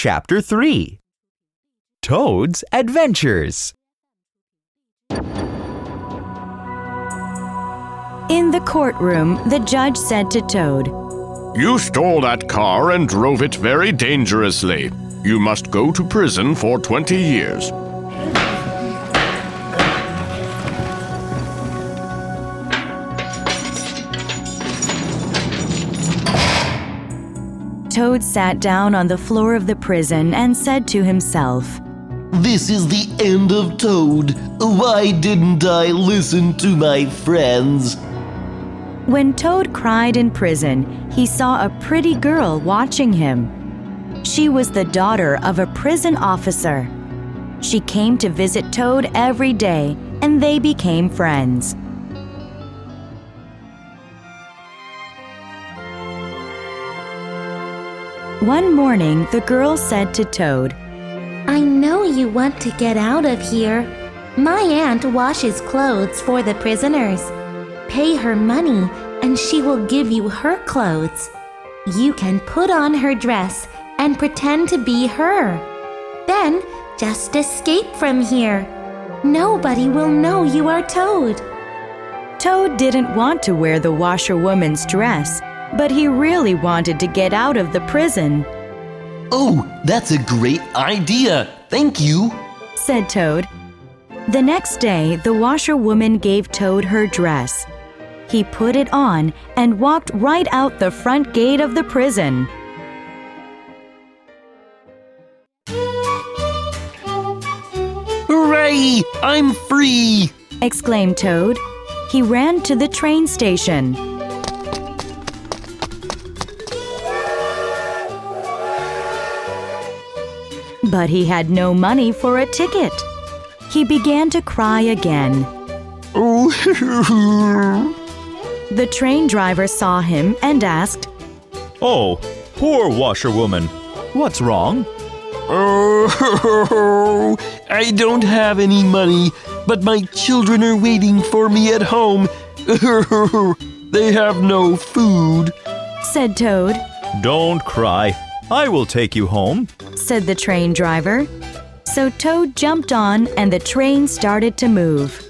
Chapter 3 Toad's Adventures. In the courtroom, the judge said to Toad, You stole that car and drove it very dangerously. You must go to prison for 20 years. Toad sat down on the floor of the prison and said to himself, This is the end of Toad. Why didn't I listen to my friends? When Toad cried in prison, he saw a pretty girl watching him. She was the daughter of a prison officer. She came to visit Toad every day, and they became friends. One morning, the girl said to Toad, I know you want to get out of here. My aunt washes clothes for the prisoners. Pay her money, and she will give you her clothes. You can put on her dress and pretend to be her. Then just escape from here. Nobody will know you are Toad. Toad didn't want to wear the washerwoman's dress, but he really wanted to get out of the prison, Oh, that's a great idea. Thank you. said Toad. The next day, the washerwoman gave Toad her dress. He put it on and walked right out the front gate of the prison. Hooray! I'm free! exclaimed Toad. He ran to the train station. But he had no money for a ticket. He began to cry again. The train driver saw him and asked, Oh, poor washerwoman. What's wrong? oh, I don't have any money, but my children are waiting for me at home. they have no food. said Toad, Don't cry. I will take you home. Said the train driver. So Toad jumped on and the train started to move.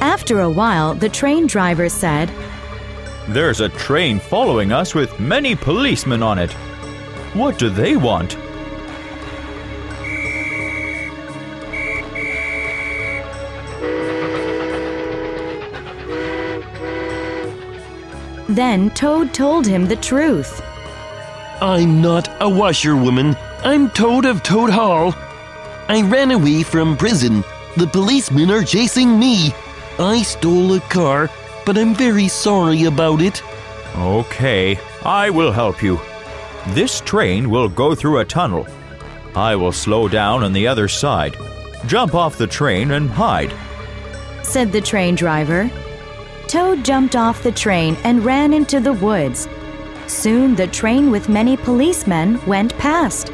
After a while, the train driver said, There's a train following us with many policemen on it. What do they want? Then Toad told him the truth. I'm not a washerwoman. I'm Toad of Toad Hall. I ran away from prison. The policemen are chasing me. I stole a car, but I'm very sorry about it. Okay, I will help you. This train will go through a tunnel. I will slow down on the other side. Jump off the train and hide. said the train driver. Toad jumped off the train and ran into the woods. Soon the train with many policemen went past.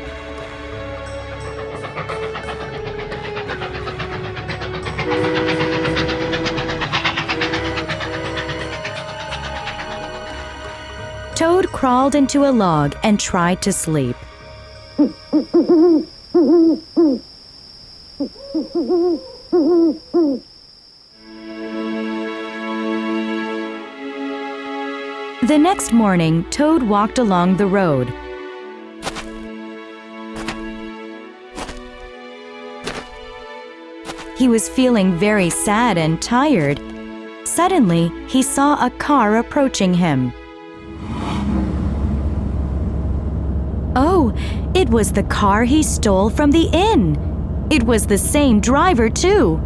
Toad crawled into a log and tried to sleep. The next morning, Toad walked along the road. He was feeling very sad and tired. Suddenly, he saw a car approaching him. It was the car he stole from the inn. It was the same driver, too.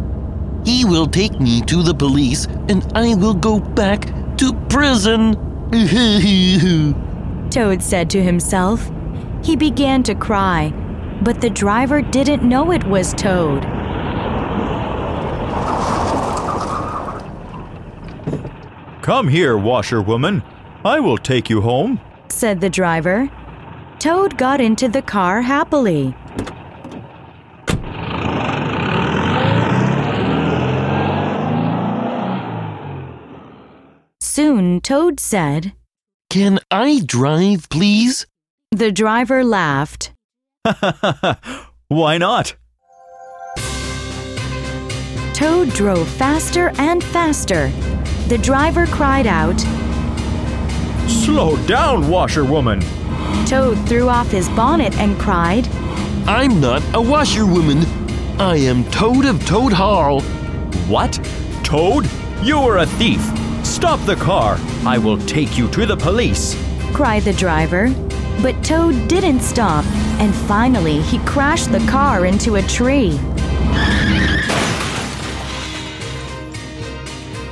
He will take me to the police and I will go back to prison. Toad said to himself. He began to cry, but the driver didn't know it was Toad. Come here, washerwoman. I will take you home. said the driver. Toad got into the car happily. Soon Toad said, Can I drive, please? The driver laughed. Why not? Toad drove faster and faster. The driver cried out. Slow down, washerwoman. Toad threw off his bonnet and cried. I'm not a washerwoman. I am Toad of Toad Hall. What? Toad? You are a thief. Stop the car. I will take you to the police. cried the driver. But Toad didn't stop, and finally he crashed the car into a tree.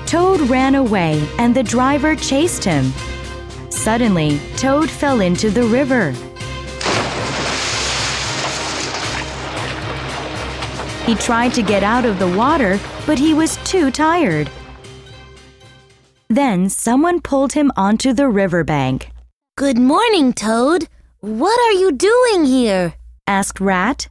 Toad ran away, and the driver chased him. Suddenly, Toad fell into the river. He tried to get out of the water, but he was too tired. Then someone pulled him onto the riverbank. Good morning, Toad. What are you doing here? asked Rat.